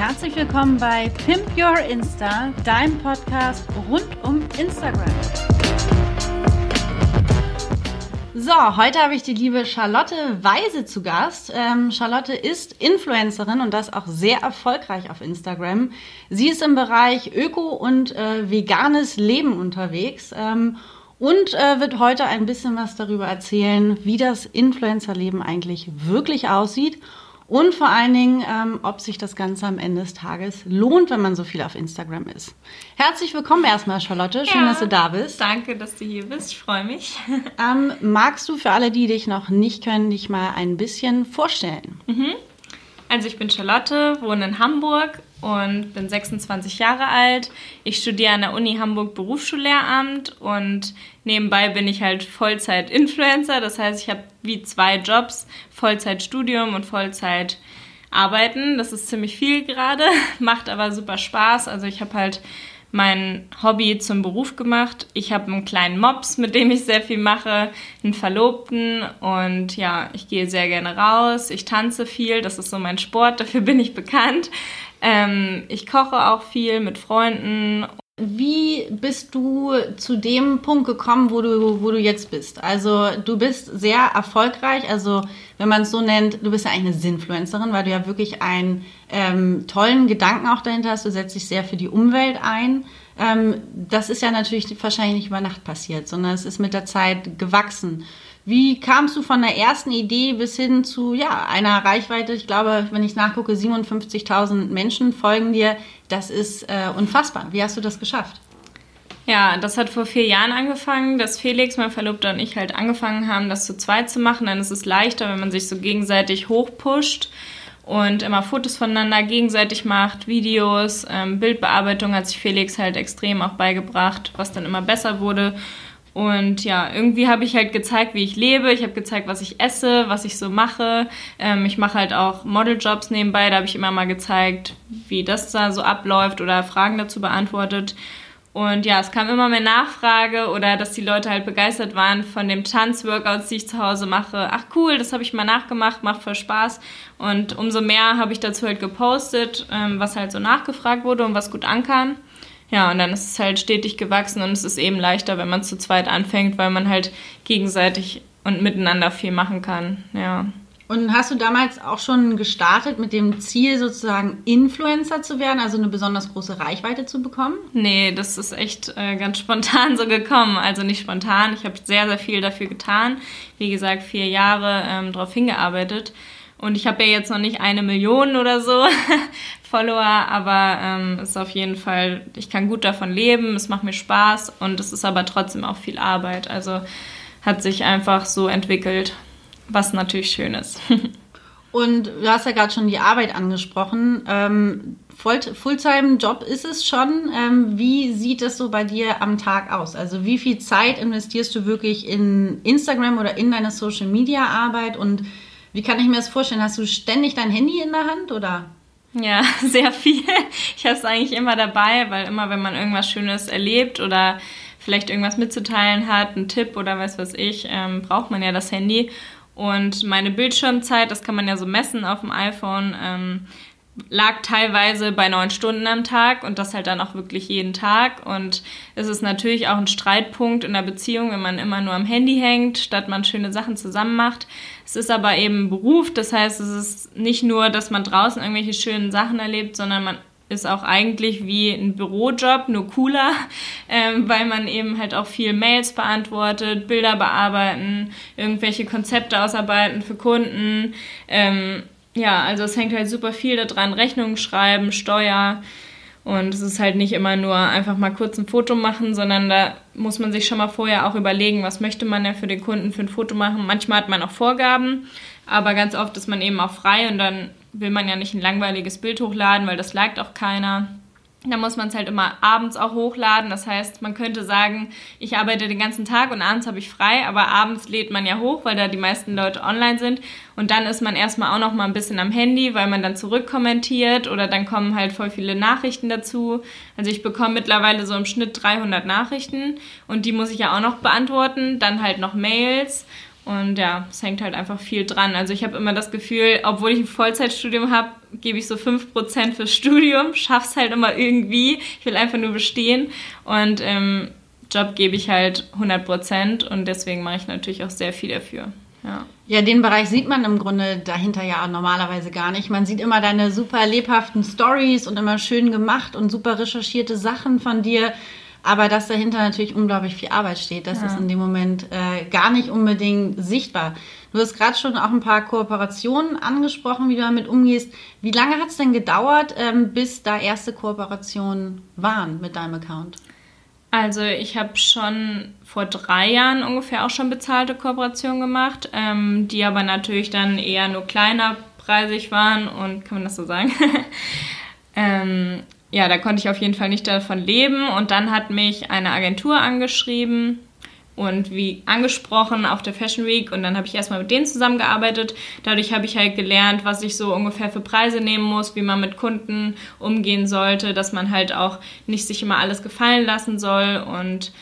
Herzlich willkommen bei Pimp Your Insta, deinem Podcast rund um Instagram. So, heute habe ich die liebe Charlotte Weise zu Gast. Ähm, Charlotte ist Influencerin und das auch sehr erfolgreich auf Instagram. Sie ist im Bereich Öko und äh, veganes Leben unterwegs. Ähm, und äh, wird heute ein bisschen was darüber erzählen, wie das Influencerleben eigentlich wirklich aussieht und vor allen Dingen, ähm, ob sich das Ganze am Ende des Tages lohnt, wenn man so viel auf Instagram ist. Herzlich willkommen erstmal, Charlotte. Schön, ja, dass du da bist. Danke, dass du hier bist. Ich freue mich. Ähm, magst du für alle, die dich noch nicht können, dich mal ein bisschen vorstellen? Mhm. Also ich bin Charlotte, wohne in Hamburg und bin 26 Jahre alt. Ich studiere an der Uni Hamburg Berufsschullehramt und nebenbei bin ich halt Vollzeit-Influencer. Das heißt, ich habe wie zwei Jobs, Vollzeitstudium und Vollzeit arbeiten. Das ist ziemlich viel gerade, macht aber super Spaß. Also ich habe halt mein Hobby zum Beruf gemacht. Ich habe einen kleinen Mops, mit dem ich sehr viel mache, einen Verlobten und ja, ich gehe sehr gerne raus. Ich tanze viel, das ist so mein Sport, dafür bin ich bekannt. Ähm, ich koche auch viel mit Freunden wie bist du zu dem Punkt gekommen, wo du, wo du jetzt bist? Also du bist sehr erfolgreich, also wenn man es so nennt, du bist ja eigentlich eine Sinfluencerin, weil du ja wirklich einen ähm, tollen Gedanken auch dahinter hast. Du setzt dich sehr für die Umwelt ein. Ähm, das ist ja natürlich wahrscheinlich nicht über Nacht passiert, sondern es ist mit der Zeit gewachsen. Wie kamst du von der ersten Idee bis hin zu ja, einer Reichweite? Ich glaube, wenn ich nachgucke, 57.000 Menschen folgen dir. Das ist äh, unfassbar. Wie hast du das geschafft? Ja, das hat vor vier Jahren angefangen, dass Felix, mein Verlobter und ich halt angefangen haben, das zu zweit zu machen. Dann ist es leichter, wenn man sich so gegenseitig hochpusht und immer Fotos voneinander gegenseitig macht, Videos, ähm, Bildbearbeitung hat sich Felix halt extrem auch beigebracht, was dann immer besser wurde. Und ja, irgendwie habe ich halt gezeigt, wie ich lebe. Ich habe gezeigt, was ich esse, was ich so mache. Ähm, ich mache halt auch Modeljobs nebenbei. Da habe ich immer mal gezeigt, wie das da so abläuft oder Fragen dazu beantwortet. Und ja, es kam immer mehr Nachfrage oder dass die Leute halt begeistert waren von dem Tanzworkouts, die ich zu Hause mache. Ach cool, das habe ich mal nachgemacht, macht voll Spaß. Und umso mehr habe ich dazu halt gepostet, ähm, was halt so nachgefragt wurde und was gut ankam. Ja, und dann ist es halt stetig gewachsen und es ist eben leichter, wenn man zu zweit anfängt, weil man halt gegenseitig und miteinander viel machen kann. Ja. Und hast du damals auch schon gestartet mit dem Ziel, sozusagen Influencer zu werden, also eine besonders große Reichweite zu bekommen? Nee, das ist echt äh, ganz spontan so gekommen. Also nicht spontan. Ich habe sehr, sehr viel dafür getan. Wie gesagt, vier Jahre ähm, darauf hingearbeitet. Und ich habe ja jetzt noch nicht eine Million oder so Follower, aber ähm, ist auf jeden Fall, ich kann gut davon leben, es macht mir Spaß und es ist aber trotzdem auch viel Arbeit. Also hat sich einfach so entwickelt, was natürlich schön ist. und du hast ja gerade schon die Arbeit angesprochen. Ähm, Fulltime-Job ist es schon. Ähm, wie sieht es so bei dir am Tag aus? Also wie viel Zeit investierst du wirklich in Instagram oder in deine Social-Media-Arbeit und wie kann ich mir das vorstellen? Hast du ständig dein Handy in der Hand oder? Ja, sehr viel. Ich habe es eigentlich immer dabei, weil immer, wenn man irgendwas Schönes erlebt oder vielleicht irgendwas mitzuteilen hat, einen Tipp oder was weiß ich, ähm, braucht man ja das Handy. Und meine Bildschirmzeit, das kann man ja so messen auf dem iPhone, ähm, lag teilweise bei neun Stunden am Tag und das halt dann auch wirklich jeden Tag. Und es ist natürlich auch ein Streitpunkt in der Beziehung, wenn man immer nur am Handy hängt, statt man schöne Sachen zusammen macht. Es ist aber eben ein Beruf, das heißt, es ist nicht nur, dass man draußen irgendwelche schönen Sachen erlebt, sondern man ist auch eigentlich wie ein Bürojob, nur cooler, ähm, weil man eben halt auch viel Mails beantwortet, Bilder bearbeiten, irgendwelche Konzepte ausarbeiten für Kunden. Ähm, ja, also es hängt halt super viel daran, Rechnungen schreiben, Steuer. Und es ist halt nicht immer nur einfach mal kurz ein Foto machen, sondern da muss man sich schon mal vorher auch überlegen, was möchte man denn für den Kunden für ein Foto machen. Manchmal hat man auch Vorgaben, aber ganz oft ist man eben auch frei und dann will man ja nicht ein langweiliges Bild hochladen, weil das liked auch keiner. Da muss man es halt immer abends auch hochladen. Das heißt, man könnte sagen, ich arbeite den ganzen Tag und abends habe ich frei, aber abends lädt man ja hoch, weil da die meisten Leute online sind. Und dann ist man erstmal auch noch mal ein bisschen am Handy, weil man dann zurückkommentiert oder dann kommen halt voll viele Nachrichten dazu. Also ich bekomme mittlerweile so im Schnitt 300 Nachrichten und die muss ich ja auch noch beantworten. Dann halt noch Mails Und ja, es hängt halt einfach viel dran. Also ich habe immer das Gefühl, obwohl ich ein Vollzeitstudium habe, gebe ich so 5% fürs Studium, schaff's halt immer irgendwie. Ich will einfach nur bestehen. Und im Job gebe ich halt 100% und deswegen mache ich natürlich auch sehr viel dafür. Ja. ja, den Bereich sieht man im Grunde dahinter ja normalerweise gar nicht. Man sieht immer deine super lebhaften Stories und immer schön gemacht und super recherchierte Sachen von dir. Aber dass dahinter natürlich unglaublich viel Arbeit steht, das ja. ist in dem Moment äh, gar nicht unbedingt sichtbar. Du hast gerade schon auch ein paar Kooperationen angesprochen, wie du damit umgehst. Wie lange hat es denn gedauert, ähm, bis da erste Kooperationen waren mit deinem Account? Also ich habe schon vor drei Jahren ungefähr auch schon bezahlte Kooperationen gemacht, ähm, die aber natürlich dann eher nur kleiner preisig waren und kann man das so sagen? ähm, ja, da konnte ich auf jeden Fall nicht davon leben. Und dann hat mich eine Agentur angeschrieben und wie angesprochen auf der Fashion Week. Und dann habe ich erstmal mit denen zusammengearbeitet. Dadurch habe ich halt gelernt, was ich so ungefähr für Preise nehmen muss, wie man mit Kunden umgehen sollte, dass man halt auch nicht sich immer alles gefallen lassen soll. Und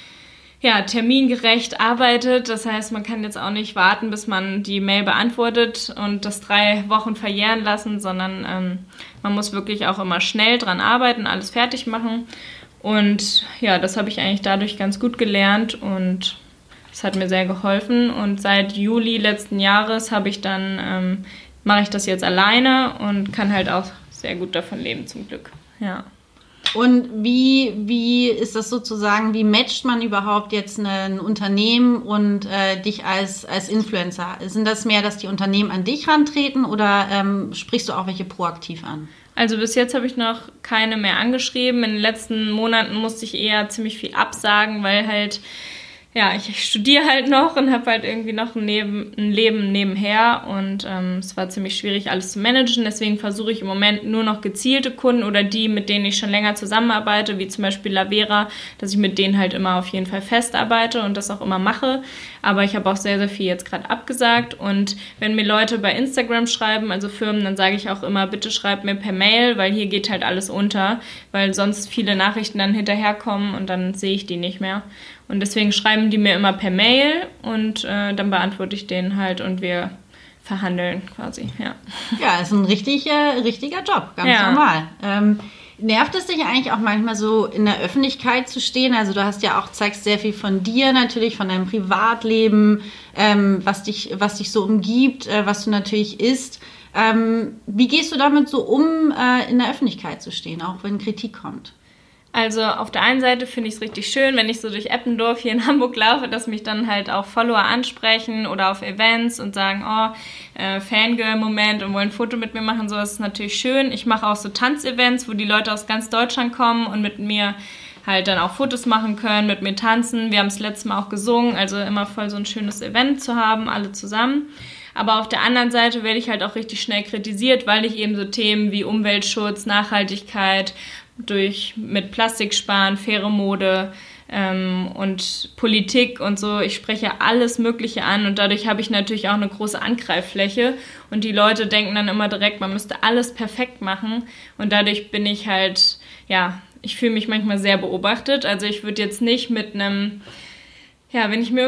ja, termingerecht arbeitet. Das heißt, man kann jetzt auch nicht warten, bis man die Mail beantwortet und das drei Wochen verjähren lassen, sondern ähm, man muss wirklich auch immer schnell dran arbeiten, alles fertig machen. Und ja, das habe ich eigentlich dadurch ganz gut gelernt und das hat mir sehr geholfen und seit Juli letzten Jahres habe ich dann ähm, mache ich das jetzt alleine und kann halt auch sehr gut davon leben zum Glück. Ja. Und wie, wie ist das sozusagen, wie matcht man überhaupt jetzt ein Unternehmen und äh, dich als, als Influencer? Sind das mehr, dass die Unternehmen an dich rantreten oder ähm, sprichst du auch welche proaktiv an? Also bis jetzt habe ich noch keine mehr angeschrieben. In den letzten Monaten musste ich eher ziemlich viel absagen, weil halt ja, ich studiere halt noch und habe halt irgendwie noch ein, Neben, ein Leben nebenher und ähm, es war ziemlich schwierig, alles zu managen. Deswegen versuche ich im Moment nur noch gezielte Kunden oder die, mit denen ich schon länger zusammenarbeite, wie zum Beispiel Lavera, dass ich mit denen halt immer auf jeden Fall festarbeite und das auch immer mache. Aber ich habe auch sehr, sehr viel jetzt gerade abgesagt und wenn mir Leute bei Instagram schreiben, also Firmen, dann sage ich auch immer, bitte schreibt mir per Mail, weil hier geht halt alles unter, weil sonst viele Nachrichten dann hinterherkommen und dann sehe ich die nicht mehr. Und deswegen schreiben die mir immer per Mail und äh, dann beantworte ich denen halt und wir verhandeln quasi, ja. Ja, ist ein richtig, äh, richtiger Job, ganz ja. normal. Ähm, nervt es dich eigentlich auch manchmal so in der Öffentlichkeit zu stehen? Also du hast ja auch, zeigst sehr viel von dir natürlich, von deinem Privatleben, ähm, was, dich, was dich so umgibt, äh, was du natürlich isst. Ähm, wie gehst du damit so um, äh, in der Öffentlichkeit zu stehen, auch wenn Kritik kommt? Also auf der einen Seite finde ich es richtig schön, wenn ich so durch Eppendorf hier in Hamburg laufe, dass mich dann halt auch Follower ansprechen oder auf Events und sagen, oh, äh, Fangirl-Moment und wollen ein Foto mit mir machen. So das ist natürlich schön. Ich mache auch so Tanzevents, wo die Leute aus ganz Deutschland kommen und mit mir halt dann auch Fotos machen können, mit mir tanzen. Wir haben es letztes Mal auch gesungen, also immer voll so ein schönes Event zu haben, alle zusammen. Aber auf der anderen Seite werde ich halt auch richtig schnell kritisiert, weil ich eben so Themen wie Umweltschutz, Nachhaltigkeit durch mit Plastik sparen, faire Mode ähm, und Politik und so. Ich spreche alles Mögliche an und dadurch habe ich natürlich auch eine große Angreiffläche und die Leute denken dann immer direkt, man müsste alles perfekt machen und dadurch bin ich halt, ja, ich fühle mich manchmal sehr beobachtet. Also ich würde jetzt nicht mit einem ja, wenn ich mir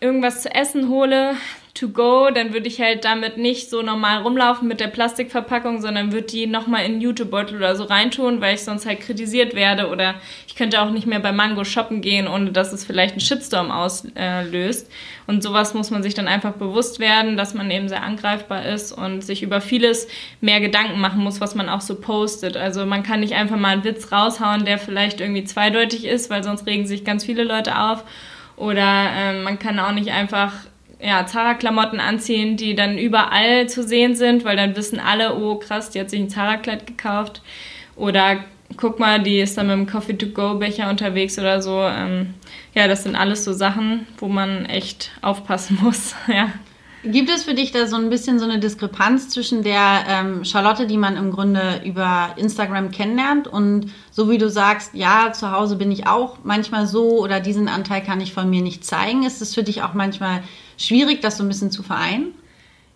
irgendwas zu essen hole, to go, dann würde ich halt damit nicht so normal rumlaufen mit der Plastikverpackung, sondern würde die nochmal in einen Jutebeutel oder so reintun, weil ich sonst halt kritisiert werde oder ich könnte auch nicht mehr bei Mango shoppen gehen, ohne dass es vielleicht einen Shitstorm auslöst. Und sowas muss man sich dann einfach bewusst werden, dass man eben sehr angreifbar ist und sich über vieles mehr Gedanken machen muss, was man auch so postet. Also man kann nicht einfach mal einen Witz raushauen, der vielleicht irgendwie zweideutig ist, weil sonst regen sich ganz viele Leute auf. Oder äh, man kann auch nicht einfach ja, Zara-Klamotten anziehen, die dann überall zu sehen sind, weil dann wissen alle, oh krass, die hat sich ein Zara-Kleid gekauft. Oder guck mal, die ist dann mit dem Coffee-to-go-Becher unterwegs oder so. Ähm, ja, das sind alles so Sachen, wo man echt aufpassen muss, ja. Gibt es für dich da so ein bisschen so eine Diskrepanz zwischen der ähm, Charlotte, die man im Grunde über Instagram kennenlernt und so wie du sagst, ja, zu Hause bin ich auch manchmal so oder diesen Anteil kann ich von mir nicht zeigen. Ist es für dich auch manchmal schwierig, das so ein bisschen zu vereinen?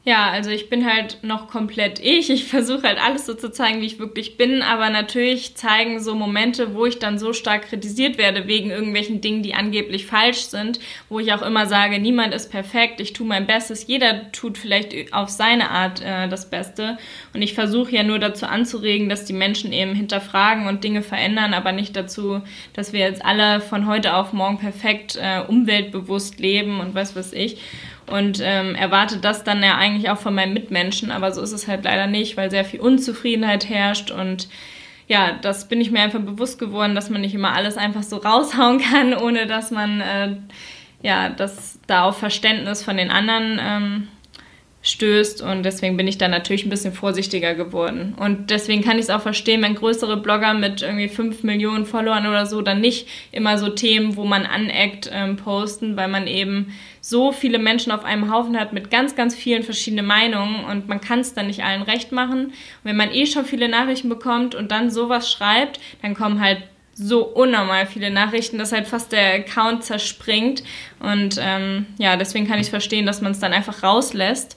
Ja, also ich bin halt noch komplett ich. Ich versuche halt alles so zu zeigen, wie ich wirklich bin. Aber natürlich zeigen so Momente, wo ich dann so stark kritisiert werde wegen irgendwelchen Dingen, die angeblich falsch sind, wo ich auch immer sage, niemand ist perfekt. Ich tue mein Bestes. Jeder tut vielleicht auf seine Art äh, das Beste. Und ich versuche ja nur dazu anzuregen, dass die Menschen eben hinterfragen und Dinge verändern, aber nicht dazu, dass wir jetzt alle von heute auf morgen perfekt äh, umweltbewusst leben und was weiß ich und ähm, erwarte das dann ja eigentlich auch von meinen Mitmenschen, aber so ist es halt leider nicht, weil sehr viel Unzufriedenheit herrscht und ja, das bin ich mir einfach bewusst geworden, dass man nicht immer alles einfach so raushauen kann, ohne dass man äh, ja, dass da auf Verständnis von den anderen ähm, stößt und deswegen bin ich da natürlich ein bisschen vorsichtiger geworden. Und deswegen kann ich es auch verstehen, wenn größere Blogger mit irgendwie 5 Millionen Followern oder so dann nicht immer so Themen, wo man aneckt, ähm, posten, weil man eben so viele Menschen auf einem Haufen hat mit ganz, ganz vielen verschiedenen Meinungen und man kann es dann nicht allen recht machen. Und wenn man eh schon viele Nachrichten bekommt und dann sowas schreibt, dann kommen halt so unnormal viele Nachrichten, dass halt fast der Account zerspringt. Und ähm, ja, deswegen kann ich verstehen, dass man es dann einfach rauslässt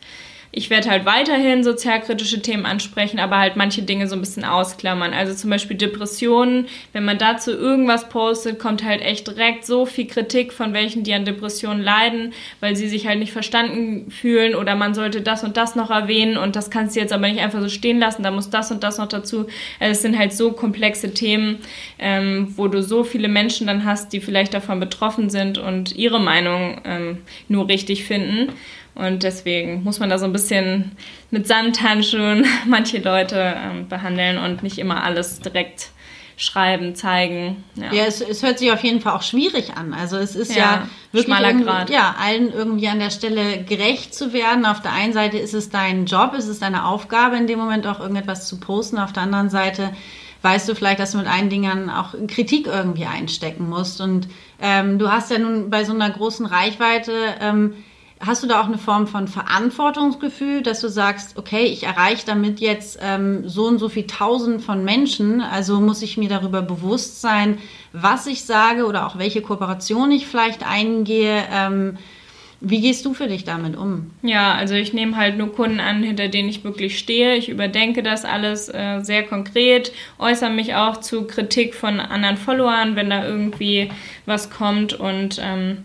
ich werde halt weiterhin sozialkritische Themen ansprechen, aber halt manche Dinge so ein bisschen ausklammern. Also zum Beispiel Depressionen. Wenn man dazu irgendwas postet, kommt halt echt direkt so viel Kritik von welchen, die an Depressionen leiden, weil sie sich halt nicht verstanden fühlen oder man sollte das und das noch erwähnen und das kannst du jetzt aber nicht einfach so stehen lassen, da muss das und das noch dazu. Also es sind halt so komplexe Themen, ähm, wo du so viele Menschen dann hast, die vielleicht davon betroffen sind und ihre Meinung ähm, nur richtig finden. Und deswegen muss man da so ein bisschen mit Samthandschuhen manche Leute ähm, behandeln und nicht immer alles direkt schreiben, zeigen. Ja, ja es, es, hört sich auf jeden Fall auch schwierig an. Also es ist ja, ja wirklich Grad. Ja, allen irgendwie an der Stelle gerecht zu werden. Auf der einen Seite ist es dein Job, ist es deine Aufgabe, in dem Moment auch irgendetwas zu posten. Auf der anderen Seite weißt du vielleicht, dass du mit einigen Dingen auch Kritik irgendwie einstecken musst. Und ähm, du hast ja nun bei so einer großen Reichweite ähm, Hast du da auch eine Form von Verantwortungsgefühl, dass du sagst, okay, ich erreiche damit jetzt ähm, so und so viel Tausend von Menschen, also muss ich mir darüber bewusst sein, was ich sage oder auch welche Kooperation ich vielleicht eingehe. Ähm, wie gehst du für dich damit um? Ja, also ich nehme halt nur Kunden an, hinter denen ich wirklich stehe. Ich überdenke das alles äh, sehr konkret, äußere mich auch zu Kritik von anderen Followern, wenn da irgendwie was kommt und ähm,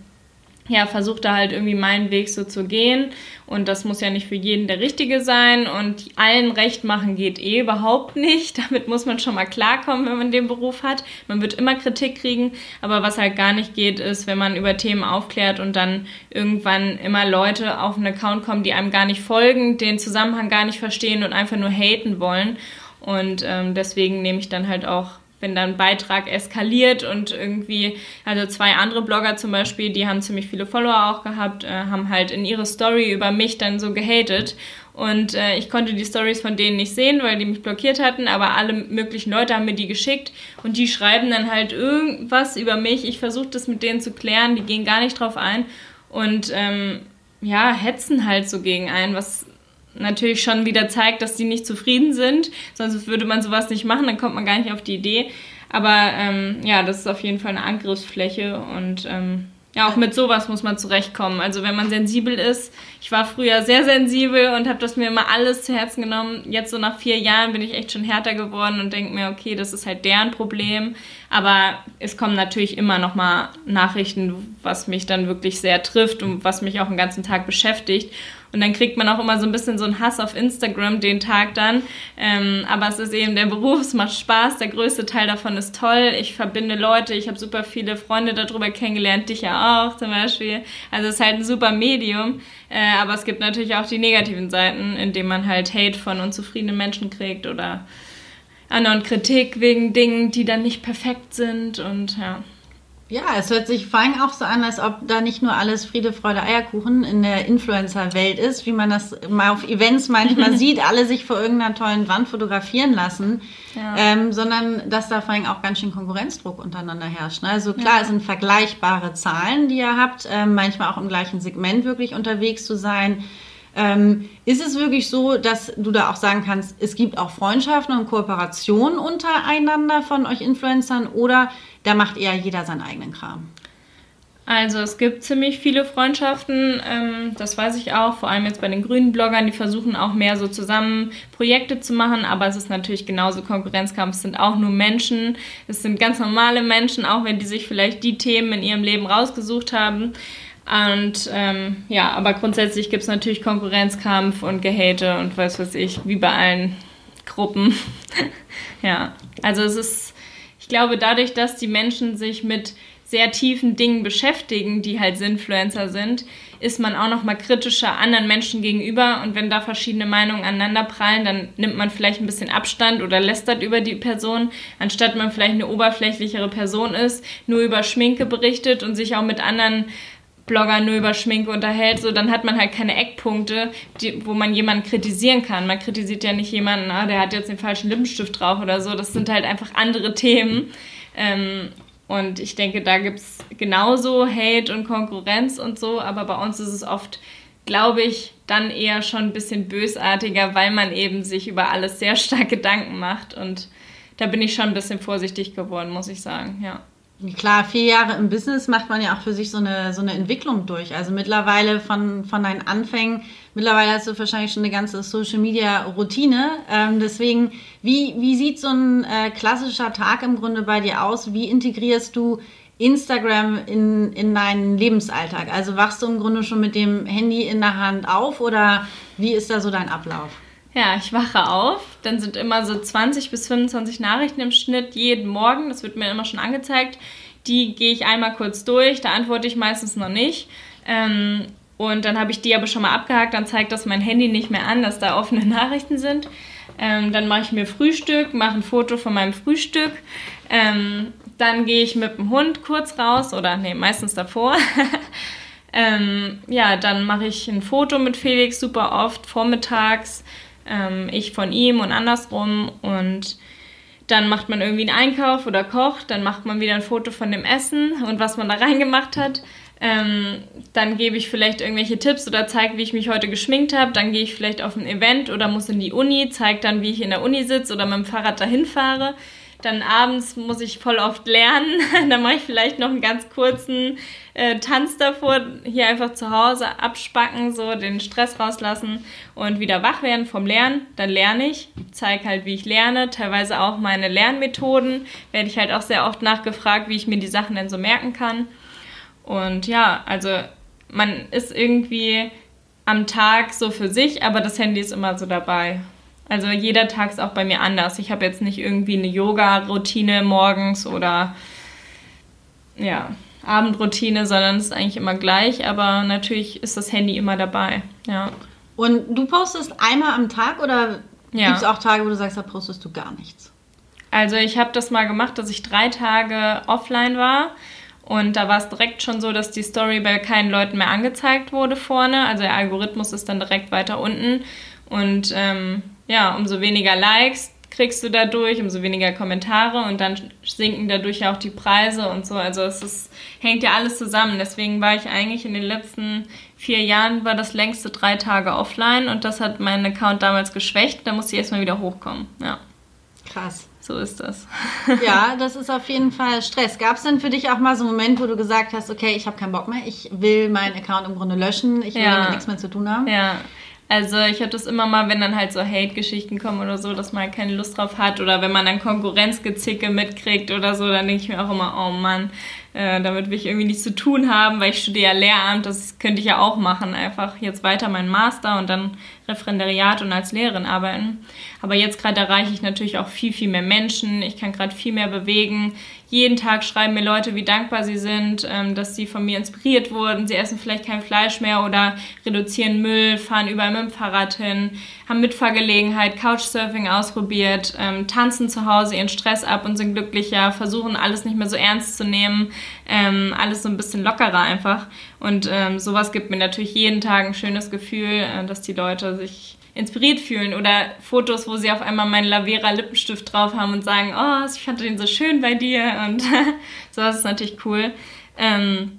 ja, versuche da halt irgendwie meinen Weg so zu gehen. Und das muss ja nicht für jeden der richtige sein. Und allen recht machen geht eh überhaupt nicht. Damit muss man schon mal klarkommen, wenn man den Beruf hat. Man wird immer Kritik kriegen. Aber was halt gar nicht geht, ist, wenn man über Themen aufklärt und dann irgendwann immer Leute auf einen Account kommen, die einem gar nicht folgen, den Zusammenhang gar nicht verstehen und einfach nur haten wollen. Und ähm, deswegen nehme ich dann halt auch wenn dann ein Beitrag eskaliert und irgendwie, also zwei andere Blogger zum Beispiel, die haben ziemlich viele Follower auch gehabt, äh, haben halt in ihre Story über mich dann so gehatet. Und äh, ich konnte die Stories von denen nicht sehen, weil die mich blockiert hatten, aber alle möglichen Leute haben mir die geschickt und die schreiben dann halt irgendwas über mich. Ich versuche das mit denen zu klären, die gehen gar nicht drauf ein und ähm, ja, hetzen halt so gegen einen, was natürlich schon wieder zeigt, dass die nicht zufrieden sind. Sonst würde man sowas nicht machen, dann kommt man gar nicht auf die Idee. Aber ähm, ja, das ist auf jeden Fall eine Angriffsfläche und ähm, ja, auch mit sowas muss man zurechtkommen. Also wenn man sensibel ist, ich war früher sehr sensibel und habe das mir immer alles zu Herzen genommen. Jetzt so nach vier Jahren bin ich echt schon härter geworden und denke mir, okay, das ist halt deren Problem. Aber es kommen natürlich immer noch mal Nachrichten, was mich dann wirklich sehr trifft und was mich auch den ganzen Tag beschäftigt. Und dann kriegt man auch immer so ein bisschen so einen Hass auf Instagram den Tag dann. Ähm, aber es ist eben der Beruf, es macht Spaß, der größte Teil davon ist toll. Ich verbinde Leute, ich habe super viele Freunde darüber kennengelernt, dich ja auch zum Beispiel. Also es ist halt ein super Medium. Äh, aber es gibt natürlich auch die negativen Seiten, indem man halt Hate von unzufriedenen Menschen kriegt oder anderen Kritik wegen Dingen, die dann nicht perfekt sind und ja. Ja, es hört sich vor allem auch so an, als ob da nicht nur alles Friede, Freude, Eierkuchen in der Influencer-Welt ist, wie man das mal auf Events manchmal sieht, alle sich vor irgendeiner tollen Wand fotografieren lassen, ja. ähm, sondern dass da vor allem auch ganz schön Konkurrenzdruck untereinander herrscht. Ne? Also klar, ja. es sind vergleichbare Zahlen, die ihr habt, ähm, manchmal auch im gleichen Segment wirklich unterwegs zu sein. Ähm, ist es wirklich so, dass du da auch sagen kannst, es gibt auch Freundschaften und Kooperationen untereinander von euch Influencern oder da macht eher jeder seinen eigenen Kram? Also es gibt ziemlich viele Freundschaften, ähm, das weiß ich auch, vor allem jetzt bei den grünen Bloggern, die versuchen auch mehr so zusammen Projekte zu machen, aber es ist natürlich genauso Konkurrenzkampf, es sind auch nur Menschen, es sind ganz normale Menschen, auch wenn die sich vielleicht die Themen in ihrem Leben rausgesucht haben. Und ähm, ja, aber grundsätzlich gibt es natürlich Konkurrenzkampf und Gehate und was weiß ich, wie bei allen Gruppen. ja, also es ist, ich glaube, dadurch, dass die Menschen sich mit sehr tiefen Dingen beschäftigen, die halt Influencer sind, ist man auch noch mal kritischer anderen Menschen gegenüber und wenn da verschiedene Meinungen aneinander prallen, dann nimmt man vielleicht ein bisschen Abstand oder lästert über die Person, anstatt man vielleicht eine oberflächlichere Person ist, nur über Schminke berichtet und sich auch mit anderen Blogger nur über Schminke unterhält, so dann hat man halt keine Eckpunkte, die, wo man jemanden kritisieren kann. Man kritisiert ja nicht jemanden, ah, der hat jetzt den falschen Lippenstift drauf oder so. Das sind halt einfach andere Themen. Ähm, und ich denke, da gibt es genauso Hate und Konkurrenz und so, aber bei uns ist es oft, glaube ich, dann eher schon ein bisschen bösartiger, weil man eben sich über alles sehr stark Gedanken macht. Und da bin ich schon ein bisschen vorsichtig geworden, muss ich sagen, ja. Klar, vier Jahre im Business macht man ja auch für sich so eine, so eine Entwicklung durch. Also mittlerweile von, von deinen Anfängen, mittlerweile hast du wahrscheinlich schon eine ganze Social Media Routine. Ähm, deswegen, wie, wie sieht so ein äh, klassischer Tag im Grunde bei dir aus? Wie integrierst du Instagram in, in deinen Lebensalltag? Also wachst du im Grunde schon mit dem Handy in der Hand auf oder wie ist da so dein Ablauf? Ja, ich wache auf, dann sind immer so 20 bis 25 Nachrichten im Schnitt jeden Morgen, das wird mir immer schon angezeigt. Die gehe ich einmal kurz durch, da antworte ich meistens noch nicht. Ähm, und dann habe ich die aber schon mal abgehakt, dann zeigt das mein Handy nicht mehr an, dass da offene Nachrichten sind. Ähm, dann mache ich mir Frühstück, mache ein Foto von meinem Frühstück. Ähm, dann gehe ich mit dem Hund kurz raus oder nee, meistens davor. ähm, ja, dann mache ich ein Foto mit Felix super oft vormittags ähm, ich von ihm und andersrum und dann macht man irgendwie einen Einkauf oder kocht, dann macht man wieder ein Foto von dem Essen und was man da reingemacht hat. Ähm, dann gebe ich vielleicht irgendwelche Tipps oder zeige, wie ich mich heute geschminkt habe. Dann gehe ich vielleicht auf ein Event oder muss in die Uni, zeige dann, wie ich in der Uni sitze oder mit dem Fahrrad dahin fahre. Dann abends muss ich voll oft lernen. dann mache ich vielleicht noch einen ganz kurzen äh, Tanz davor. Hier einfach zu Hause abspacken, so den Stress rauslassen und wieder wach werden vom Lernen. Dann lerne ich, zeige halt, wie ich lerne. Teilweise auch meine Lernmethoden. Werde ich halt auch sehr oft nachgefragt, wie ich mir die Sachen denn so merken kann. Und ja, also man ist irgendwie am Tag so für sich, aber das Handy ist immer so dabei. Also jeder Tag ist auch bei mir anders. Ich habe jetzt nicht irgendwie eine Yoga-Routine morgens oder ja, Abendroutine, sondern es ist eigentlich immer gleich, aber natürlich ist das Handy immer dabei. Ja. Und du postest einmal am Tag oder ja. gibt es auch Tage, wo du sagst, da postest du gar nichts? Also ich habe das mal gemacht, dass ich drei Tage offline war. Und da war es direkt schon so, dass die Story bei keinen Leuten mehr angezeigt wurde vorne. Also der Algorithmus ist dann direkt weiter unten. Und ähm, ja, umso weniger Likes kriegst du dadurch, umso weniger Kommentare und dann sinken dadurch auch die Preise und so. Also es ist, hängt ja alles zusammen. Deswegen war ich eigentlich in den letzten vier Jahren war das längste drei Tage offline und das hat meinen Account damals geschwächt. Da musste ich erstmal wieder hochkommen. Ja. Krass. So ist das. ja, das ist auf jeden Fall Stress. Gab es denn für dich auch mal so einen Moment, wo du gesagt hast, okay, ich habe keinen Bock mehr, ich will meinen Account im Grunde löschen, ich will ja. damit nichts mehr zu tun haben? Ja, also ich habe das immer mal, wenn dann halt so Hate-Geschichten kommen oder so, dass man keine Lust drauf hat oder wenn man dann Konkurrenzgezicke mitkriegt oder so, dann denke ich mir auch immer, oh Mann, äh, damit will ich irgendwie nichts zu tun haben, weil ich studiere ja Lehramt, das könnte ich ja auch machen, einfach jetzt weiter meinen Master und dann Referendariat und als Lehrerin arbeiten. Aber jetzt gerade erreiche ich natürlich auch viel, viel mehr Menschen, ich kann gerade viel mehr bewegen, jeden Tag schreiben mir Leute, wie dankbar sie sind, ähm, dass sie von mir inspiriert wurden. Sie essen vielleicht kein Fleisch mehr oder reduzieren Müll, fahren überall mit dem Fahrrad hin, haben Mitfahrgelegenheit, Couchsurfing ausprobiert, ähm, tanzen zu Hause ihren Stress ab und sind glücklicher, versuchen alles nicht mehr so ernst zu nehmen, ähm, alles so ein bisschen lockerer einfach. Und ähm, sowas gibt mir natürlich jeden Tag ein schönes Gefühl, äh, dass die Leute sich inspiriert fühlen oder Fotos, wo sie auf einmal meinen Lavera Lippenstift drauf haben und sagen, oh, ich fand den so schön bei dir und sowas ist natürlich cool. Ähm,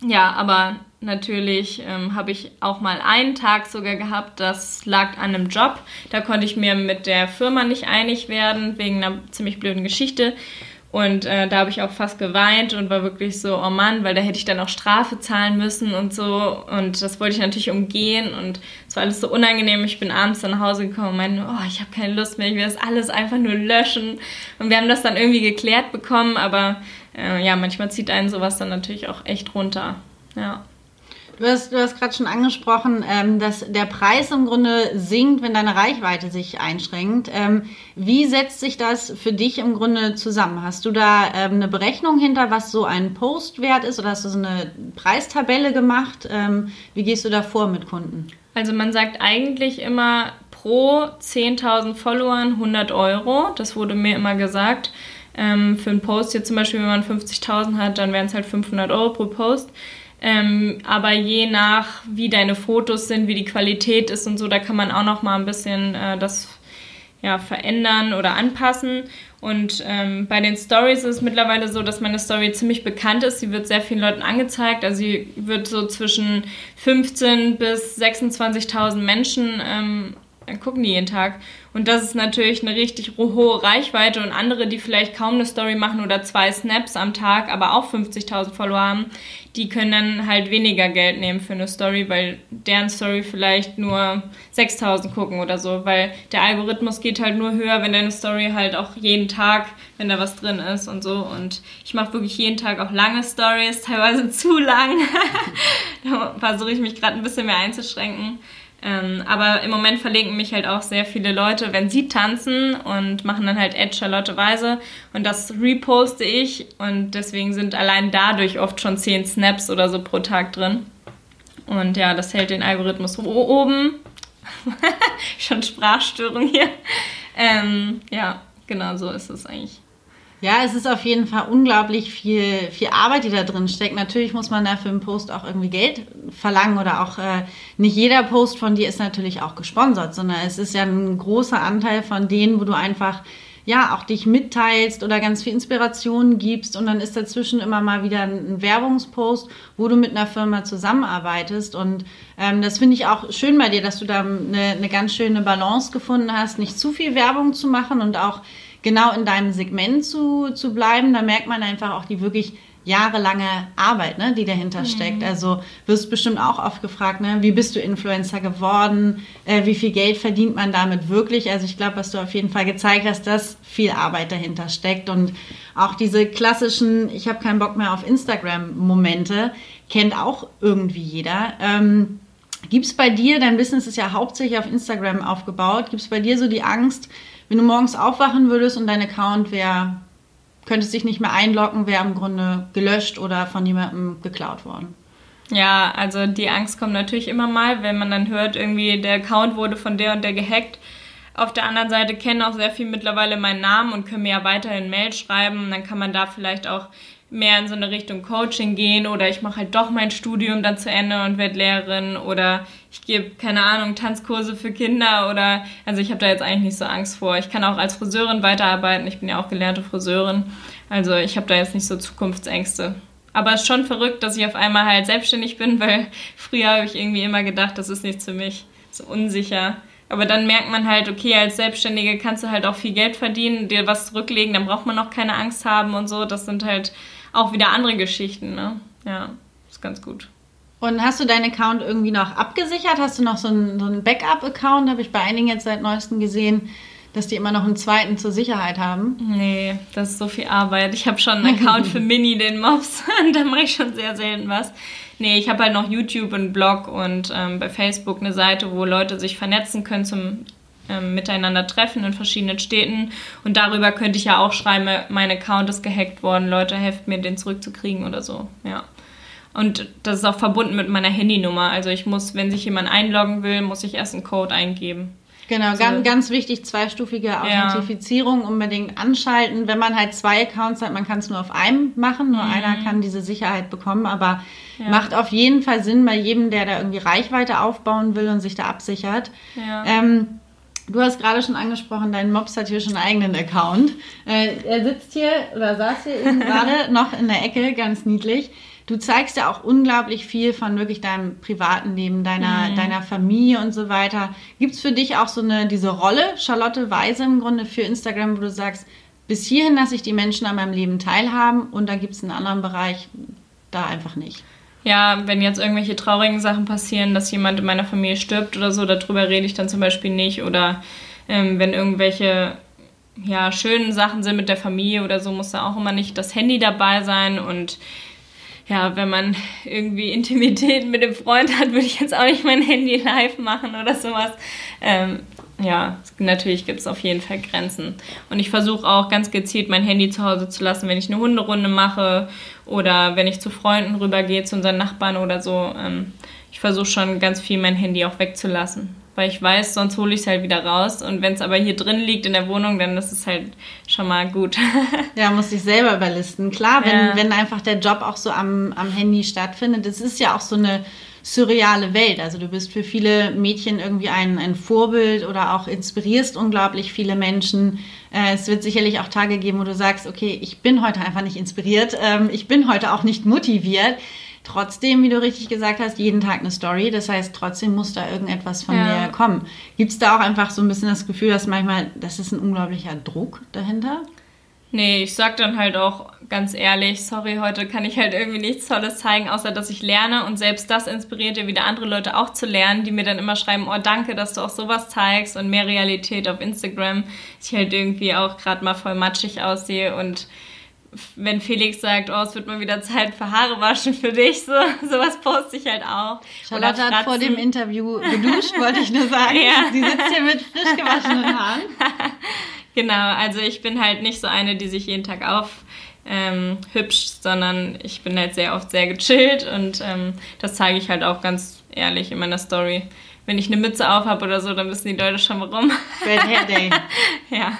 ja, aber natürlich ähm, habe ich auch mal einen Tag sogar gehabt, das lag an einem Job. Da konnte ich mir mit der Firma nicht einig werden, wegen einer ziemlich blöden Geschichte. Und äh, da habe ich auch fast geweint und war wirklich so, oh Mann, weil da hätte ich dann auch Strafe zahlen müssen und so. Und das wollte ich natürlich umgehen. Und es war alles so unangenehm. Ich bin abends dann nach Hause gekommen und meinte, oh, ich habe keine Lust mehr, ich will das alles einfach nur löschen. Und wir haben das dann irgendwie geklärt bekommen, aber äh, ja, manchmal zieht einen sowas dann natürlich auch echt runter. Ja. Du hast, du hast gerade schon angesprochen, ähm, dass der Preis im Grunde sinkt, wenn deine Reichweite sich einschränkt. Ähm, wie setzt sich das für dich im Grunde zusammen? Hast du da ähm, eine Berechnung hinter, was so ein Postwert ist oder hast du so eine Preistabelle gemacht? Ähm, wie gehst du da vor mit Kunden? Also man sagt eigentlich immer pro 10.000 Followern 100 Euro. Das wurde mir immer gesagt. Ähm, für einen Post jetzt zum Beispiel, wenn man 50.000 hat, dann wären es halt 500 Euro pro Post. Ähm, aber je nach, wie deine Fotos sind, wie die Qualität ist und so, da kann man auch noch mal ein bisschen äh, das ja, verändern oder anpassen. Und ähm, bei den Stories ist es mittlerweile so, dass meine Story ziemlich bekannt ist. Sie wird sehr vielen Leuten angezeigt. Also sie wird so zwischen 15.000 bis 26.000 Menschen ähm, gucken die jeden Tag. Und das ist natürlich eine richtig hohe Reichweite und andere, die vielleicht kaum eine Story machen oder zwei Snaps am Tag, aber auch 50.000 Follower haben, die können dann halt weniger Geld nehmen für eine Story, weil deren Story vielleicht nur 6.000 gucken oder so, weil der Algorithmus geht halt nur höher, wenn deine Story halt auch jeden Tag, wenn da was drin ist und so. Und ich mache wirklich jeden Tag auch lange Stories, teilweise zu lang. da versuche ich mich gerade ein bisschen mehr einzuschränken. Ähm, aber im Moment verlinken mich halt auch sehr viele Leute, wenn sie tanzen und machen dann halt Ed Charlotte Weise und das reposte ich und deswegen sind allein dadurch oft schon 10 Snaps oder so pro Tag drin. Und ja, das hält den Algorithmus oben. schon Sprachstörung hier. Ähm, ja, genau so ist es eigentlich. Ja, es ist auf jeden Fall unglaublich viel, viel Arbeit, die da drin steckt. Natürlich muss man da für einen Post auch irgendwie Geld verlangen oder auch äh, nicht jeder Post von dir ist natürlich auch gesponsert, sondern es ist ja ein großer Anteil von denen, wo du einfach ja auch dich mitteilst oder ganz viel Inspiration gibst und dann ist dazwischen immer mal wieder ein Werbungspost, wo du mit einer Firma zusammenarbeitest und ähm, das finde ich auch schön bei dir, dass du da eine, eine ganz schöne Balance gefunden hast, nicht zu viel Werbung zu machen und auch genau in deinem Segment zu, zu bleiben. Da merkt man einfach auch die wirklich jahrelange Arbeit, ne, die dahinter mhm. steckt. Also wirst bestimmt auch oft gefragt, ne, wie bist du Influencer geworden? Äh, wie viel Geld verdient man damit wirklich? Also ich glaube, was du auf jeden Fall gezeigt hast, dass viel Arbeit dahinter steckt und auch diese klassischen, ich habe keinen Bock mehr auf Instagram-Momente, kennt auch irgendwie jeder. Ähm, Gibt es bei dir, dein Business ist ja hauptsächlich auf Instagram aufgebaut, gibt es bei dir so die Angst, wenn du morgens aufwachen würdest und dein Account wäre, könntest dich nicht mehr einloggen, wäre im Grunde gelöscht oder von jemandem geklaut worden. Ja, also die Angst kommt natürlich immer mal, wenn man dann hört, irgendwie der Account wurde von der und der gehackt. Auf der anderen Seite kennen auch sehr viel mittlerweile meinen Namen und können mir ja weiterhin Mail schreiben. Dann kann man da vielleicht auch mehr in so eine Richtung Coaching gehen oder ich mache halt doch mein Studium dann zu Ende und werde Lehrerin oder ich gebe, keine Ahnung, Tanzkurse für Kinder oder, also ich habe da jetzt eigentlich nicht so Angst vor. Ich kann auch als Friseurin weiterarbeiten, ich bin ja auch gelernte Friseurin, also ich habe da jetzt nicht so Zukunftsängste. Aber es ist schon verrückt, dass ich auf einmal halt selbstständig bin, weil früher habe ich irgendwie immer gedacht, das ist nichts für mich, so unsicher. Aber dann merkt man halt, okay, als Selbstständige kannst du halt auch viel Geld verdienen, dir was zurücklegen, dann braucht man auch keine Angst haben und so. Das sind halt auch wieder andere Geschichten, ne? Ja, ist ganz gut. Und hast du deinen Account irgendwie noch abgesichert? Hast du noch so einen, so einen Backup-Account? Habe ich bei einigen jetzt seit neuestem gesehen, dass die immer noch einen zweiten zur Sicherheit haben. Nee, das ist so viel Arbeit. Ich habe schon einen Account für Mini, den Mops. da mache ich schon sehr selten was. Nee, ich habe halt noch YouTube, einen Blog und ähm, bei Facebook eine Seite, wo Leute sich vernetzen können zum ähm, miteinander treffen in verschiedenen Städten. Und darüber könnte ich ja auch schreiben, mein Account ist gehackt worden, Leute, helft mir, den zurückzukriegen oder so. Ja. Und das ist auch verbunden mit meiner Handynummer. Also ich muss, wenn sich jemand einloggen will, muss ich erst einen Code eingeben. Genau, so. ganz, ganz wichtig, zweistufige Authentifizierung ja. unbedingt anschalten. Wenn man halt zwei Accounts hat, man kann es nur auf einem machen, nur mhm. einer kann diese Sicherheit bekommen, aber ja. macht auf jeden Fall Sinn bei jedem, der da irgendwie Reichweite aufbauen will und sich da absichert. Ja. Ähm, Du hast gerade schon angesprochen, dein Mops hat hier schon einen eigenen Account. Äh, er sitzt hier oder saß hier eben gerade noch in der Ecke, ganz niedlich. Du zeigst ja auch unglaublich viel von wirklich deinem privaten Leben, deiner, mhm. deiner Familie und so weiter. Gibt es für dich auch so eine diese Rolle, Charlotte Weise im Grunde für Instagram, wo du sagst, bis hierhin lasse ich die Menschen an meinem Leben teilhaben und da gibt es einen anderen Bereich, da einfach nicht. Ja, wenn jetzt irgendwelche traurigen Sachen passieren, dass jemand in meiner Familie stirbt oder so, darüber rede ich dann zum Beispiel nicht. Oder ähm, wenn irgendwelche ja, schönen Sachen sind mit der Familie oder so, muss da auch immer nicht das Handy dabei sein. Und ja, wenn man irgendwie Intimität mit dem Freund hat, würde ich jetzt auch nicht mein Handy live machen oder sowas. Ähm, ja, natürlich gibt es auf jeden Fall Grenzen. Und ich versuche auch ganz gezielt mein Handy zu Hause zu lassen, wenn ich eine Hunderunde mache oder wenn ich zu Freunden rübergehe, zu unseren Nachbarn oder so. Ähm, ich versuche schon ganz viel mein Handy auch wegzulassen. Weil ich weiß, sonst hole ich es halt wieder raus. Und wenn es aber hier drin liegt in der Wohnung, dann ist es halt schon mal gut. ja, muss ich selber überlisten. Klar, wenn, ja. wenn einfach der Job auch so am, am Handy stattfindet, das ist ja auch so eine surreale Welt. Also du bist für viele Mädchen irgendwie ein, ein Vorbild oder auch inspirierst unglaublich viele Menschen. Äh, es wird sicherlich auch Tage geben, wo du sagst, okay, ich bin heute einfach nicht inspiriert, ähm, ich bin heute auch nicht motiviert. Trotzdem, wie du richtig gesagt hast, jeden Tag eine Story. Das heißt, trotzdem muss da irgendetwas von ja. dir kommen. Gibt es da auch einfach so ein bisschen das Gefühl, dass manchmal, das ist ein unglaublicher Druck dahinter? Nee, ich sag dann halt auch ganz ehrlich, sorry, heute kann ich halt irgendwie nichts Tolles zeigen, außer dass ich lerne und selbst das inspiriert ja wieder andere Leute auch zu lernen, die mir dann immer schreiben, oh danke, dass du auch sowas zeigst und mehr Realität auf Instagram. Ich halt irgendwie auch gerade mal voll matschig aussehe und wenn Felix sagt, oh, es wird mal wieder Zeit für Haare waschen für dich, so sowas poste ich halt auch. Charlotte hat vor dem Interview geduscht, wollte ich nur sagen. Ja. Sie sitzt hier mit frisch gewaschenen Haaren. Genau, also ich bin halt nicht so eine, die sich jeden Tag aufhübscht, ähm, sondern ich bin halt sehr oft sehr gechillt und ähm, das zeige ich halt auch ganz ehrlich in meiner Story. Wenn ich eine Mütze auf habe oder so, dann wissen die Leute schon warum. Red Hair Day. ja.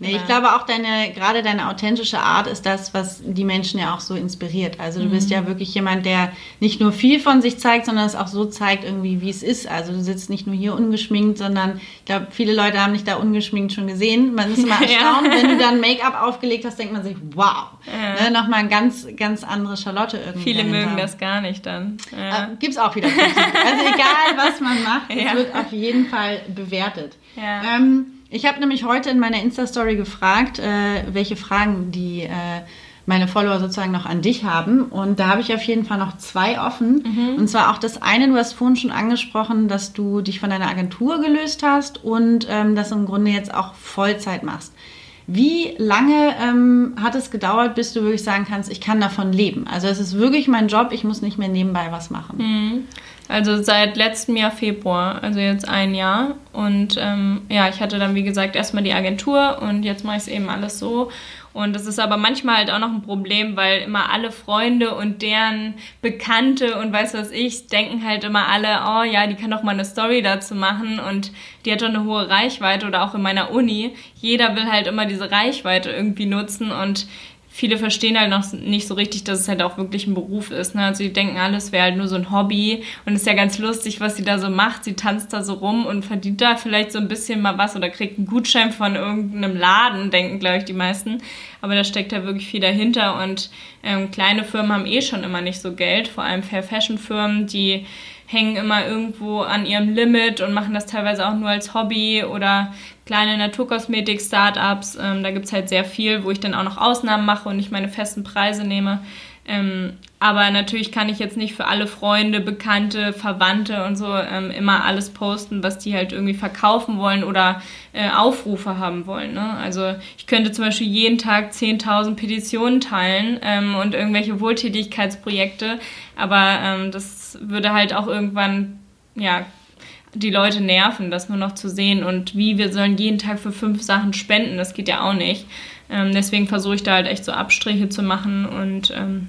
Nee, ich glaube auch deine, gerade deine authentische Art ist das, was die Menschen ja auch so inspiriert. Also du mhm. bist ja wirklich jemand, der nicht nur viel von sich zeigt, sondern es auch so zeigt irgendwie, wie es ist. Also du sitzt nicht nur hier ungeschminkt, sondern ich glaube, viele Leute haben dich da ungeschminkt schon gesehen. Man ist immer erstaunt, ja. wenn du dann Make-up aufgelegt hast, denkt man sich, wow, ja. ne, nochmal ein ganz, ganz andere Charlotte irgendwie. Viele mögen das gar nicht dann. Ja. Äh, gibt's auch wieder. also egal, was man macht, es wird auf jeden Fall bewertet. Ja. Ähm, ich habe nämlich heute in meiner Insta-Story gefragt, äh, welche Fragen die äh, meine Follower sozusagen noch an dich haben. Und da habe ich auf jeden Fall noch zwei offen. Mhm. Und zwar auch das eine, du hast vorhin schon angesprochen, dass du dich von deiner Agentur gelöst hast und ähm, das im Grunde jetzt auch Vollzeit machst. Wie lange ähm, hat es gedauert, bis du wirklich sagen kannst, ich kann davon leben? Also es ist wirklich mein Job, ich muss nicht mehr nebenbei was machen. Mhm. Also seit letztem Jahr Februar, also jetzt ein Jahr. Und ähm, ja, ich hatte dann, wie gesagt, erstmal die Agentur und jetzt mache ich es eben alles so. Und das ist aber manchmal halt auch noch ein Problem, weil immer alle Freunde und deren Bekannte und weiß was ich, denken halt immer alle, oh ja, die kann doch mal eine Story dazu machen und die hat doch eine hohe Reichweite oder auch in meiner Uni. Jeder will halt immer diese Reichweite irgendwie nutzen und viele verstehen halt noch nicht so richtig, dass es halt auch wirklich ein Beruf ist. Ne? Also die denken, alles wäre halt nur so ein Hobby und ist ja ganz lustig, was sie da so macht. Sie tanzt da so rum und verdient da vielleicht so ein bisschen mal was oder kriegt einen Gutschein von irgendeinem Laden, denken, glaube ich, die meisten. Aber da steckt ja wirklich viel dahinter und ähm, kleine Firmen haben eh schon immer nicht so Geld, vor allem Fair Fashion Firmen, die hängen immer irgendwo an ihrem Limit und machen das teilweise auch nur als Hobby oder kleine Naturkosmetik-Startups. Ähm, da gibt es halt sehr viel, wo ich dann auch noch Ausnahmen mache und nicht meine festen Preise nehme. Ähm, aber natürlich kann ich jetzt nicht für alle Freunde, Bekannte, Verwandte und so ähm, immer alles posten, was die halt irgendwie verkaufen wollen oder äh, Aufrufe haben wollen. Ne? Also ich könnte zum Beispiel jeden Tag 10.000 Petitionen teilen ähm, und irgendwelche Wohltätigkeitsprojekte, aber ähm, das würde halt auch irgendwann ja die Leute nerven, das nur noch zu sehen und wie wir sollen jeden Tag für fünf Sachen spenden, das geht ja auch nicht. Ähm, deswegen versuche ich da halt echt so Abstriche zu machen und ähm,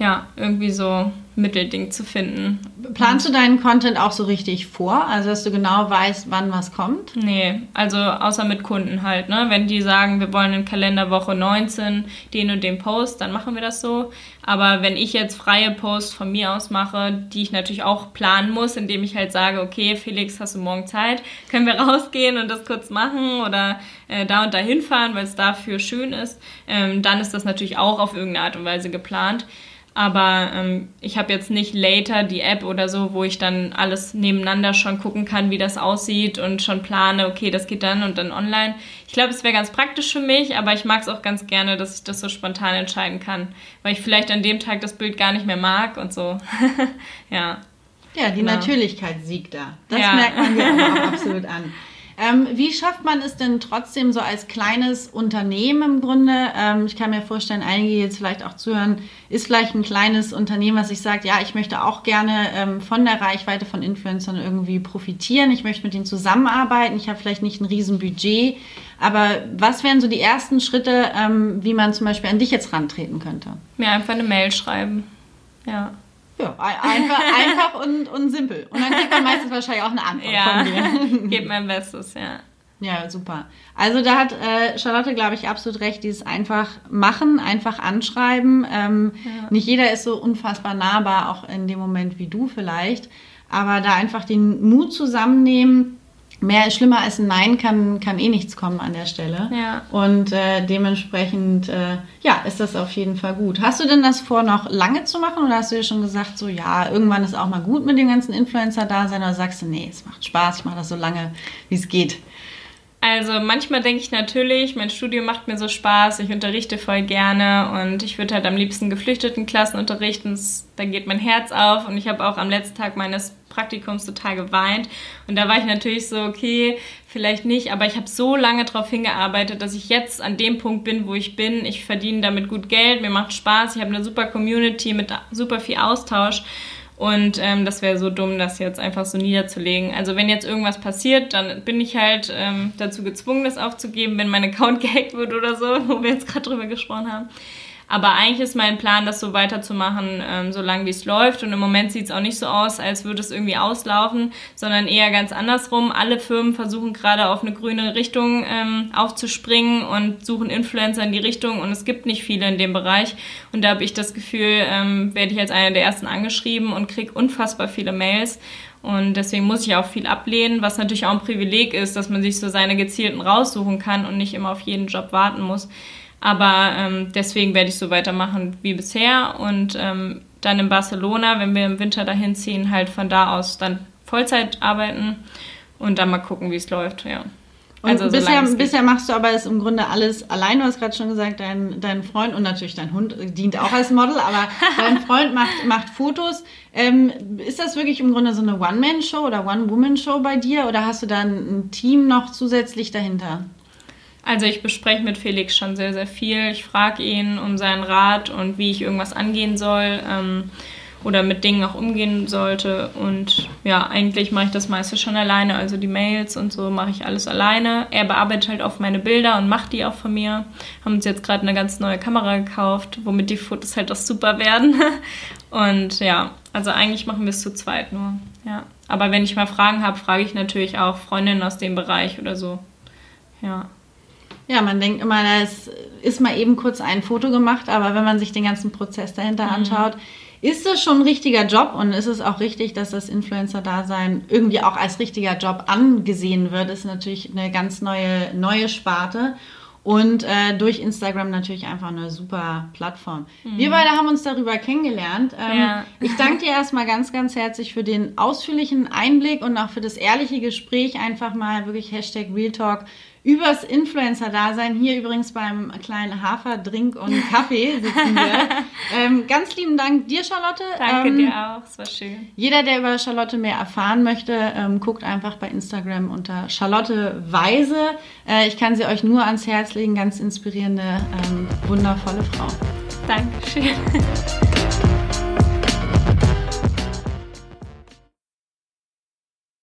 ja, irgendwie so Mittelding zu finden. Planst du deinen Content auch so richtig vor? Also, dass du genau weißt, wann was kommt? Nee, also außer mit Kunden halt, ne? Wenn die sagen, wir wollen in Kalenderwoche 19 den und den Post, dann machen wir das so. Aber wenn ich jetzt freie Posts von mir aus mache, die ich natürlich auch planen muss, indem ich halt sage, okay, Felix, hast du morgen Zeit? Können wir rausgehen und das kurz machen oder äh, da und da hinfahren, weil es dafür schön ist? Ähm, dann ist das natürlich auch auf irgendeine Art und Weise geplant. Aber ähm, ich habe jetzt nicht later die App oder so, wo ich dann alles nebeneinander schon gucken kann, wie das aussieht und schon plane, okay, das geht dann und dann online. Ich glaube, es wäre ganz praktisch für mich, aber ich mag es auch ganz gerne, dass ich das so spontan entscheiden kann, weil ich vielleicht an dem Tag das Bild gar nicht mehr mag und so. ja. Ja, die genau. Natürlichkeit siegt da. Das ja. merkt man dir auch absolut an. Ähm, wie schafft man es denn trotzdem so als kleines Unternehmen im Grunde? Ähm, ich kann mir vorstellen, einige jetzt vielleicht auch zuhören, ist vielleicht ein kleines Unternehmen, was sich sagt, ja, ich möchte auch gerne ähm, von der Reichweite von Influencern irgendwie profitieren. Ich möchte mit ihnen zusammenarbeiten. Ich habe vielleicht nicht ein Riesen-Budget. Aber was wären so die ersten Schritte, ähm, wie man zum Beispiel an dich jetzt rantreten könnte? Mir einfach eine Mail schreiben. Ja. Ja, einfach, einfach und, und simpel. Und dann kriegt man meistens wahrscheinlich auch eine Antwort ja, von dir. Gebt mein Bestes, ja. Ja, super. Also da hat äh, Charlotte, glaube ich, absolut recht, dieses einfach machen, einfach anschreiben. Ähm, ja. Nicht jeder ist so unfassbar nahbar, auch in dem Moment wie du vielleicht. Aber da einfach den Mut zusammennehmen, mehr schlimmer als ein Nein kann, kann eh nichts kommen an der Stelle. Ja. Und äh, dementsprechend, äh, ja, ist das auf jeden Fall gut. Hast du denn das vor, noch lange zu machen oder hast du dir schon gesagt, so ja, irgendwann ist auch mal gut mit dem ganzen Influencer-Dasein oder sagst du, nee, es macht Spaß, ich mache das so lange, wie es geht? Also manchmal denke ich natürlich, mein Studium macht mir so Spaß, ich unterrichte voll gerne und ich würde halt am liebsten geflüchteten Klassen unterrichten. Da geht mein Herz auf und ich habe auch am letzten Tag meines Praktikums total geweint. Und da war ich natürlich so, okay, vielleicht nicht, aber ich habe so lange darauf hingearbeitet, dass ich jetzt an dem Punkt bin, wo ich bin. Ich verdiene damit gut Geld, mir macht Spaß, ich habe eine super Community mit super viel Austausch. Und ähm, das wäre so dumm, das jetzt einfach so niederzulegen. Also wenn jetzt irgendwas passiert, dann bin ich halt ähm, dazu gezwungen, das aufzugeben, wenn mein Account gehackt wird oder so, wo wir jetzt gerade drüber gesprochen haben. Aber eigentlich ist mein Plan, das so weiterzumachen, ähm, solange wie es läuft. Und im Moment sieht es auch nicht so aus, als würde es irgendwie auslaufen, sondern eher ganz andersrum. Alle Firmen versuchen gerade auf eine grüne Richtung ähm, aufzuspringen und suchen Influencer in die Richtung. Und es gibt nicht viele in dem Bereich. Und da habe ich das Gefühl, ähm, werde ich als einer der ersten angeschrieben und kriege unfassbar viele Mails. Und deswegen muss ich auch viel ablehnen, was natürlich auch ein Privileg ist, dass man sich so seine gezielten raussuchen kann und nicht immer auf jeden Job warten muss. Aber ähm, deswegen werde ich so weitermachen wie bisher und ähm, dann in Barcelona, wenn wir im Winter dahin ziehen, halt von da aus dann Vollzeit arbeiten und dann mal gucken, wie es läuft, ja. Und also, bisher, bisher machst du aber es im Grunde alles allein. Du hast gerade schon gesagt, dein, dein Freund und natürlich dein Hund dient auch als Model, aber dein Freund macht, macht Fotos. Ähm, ist das wirklich im Grunde so eine One-Man-Show oder One-Woman-Show bei dir oder hast du da ein Team noch zusätzlich dahinter? Also ich bespreche mit Felix schon sehr, sehr viel. Ich frage ihn um seinen Rat und wie ich irgendwas angehen soll ähm, oder mit Dingen auch umgehen sollte. Und ja, eigentlich mache ich das meiste schon alleine. Also die Mails und so mache ich alles alleine. Er bearbeitet halt oft meine Bilder und macht die auch von mir. Haben uns jetzt gerade eine ganz neue Kamera gekauft, womit die Fotos halt auch super werden. Und ja, also eigentlich machen wir es zu zweit nur. Ja. Aber wenn ich mal Fragen habe, frage ich natürlich auch Freundinnen aus dem Bereich oder so. Ja. Ja, man denkt immer, es ist mal eben kurz ein Foto gemacht, aber wenn man sich den ganzen Prozess dahinter mhm. anschaut, ist das schon ein richtiger Job und ist es auch richtig, dass das Influencer-Dasein irgendwie auch als richtiger Job angesehen wird, ist natürlich eine ganz neue, neue Sparte. Und äh, durch Instagram natürlich einfach eine super Plattform. Mhm. Wir beide haben uns darüber kennengelernt. Ähm, ja. Ich danke dir erstmal ganz, ganz herzlich für den ausführlichen Einblick und auch für das ehrliche Gespräch. Einfach mal wirklich Hashtag Real Talk übers Influencer-Dasein. Hier übrigens beim kleinen Haferdrink und Kaffee sitzen wir. ähm, ganz lieben Dank dir, Charlotte. Danke ähm, dir auch, es war schön. Jeder, der über Charlotte mehr erfahren möchte, ähm, guckt einfach bei Instagram unter Charlotte Weise. Äh, ich kann sie euch nur ans Herz legen, ganz inspirierende, ähm, wundervolle Frau. Dankeschön.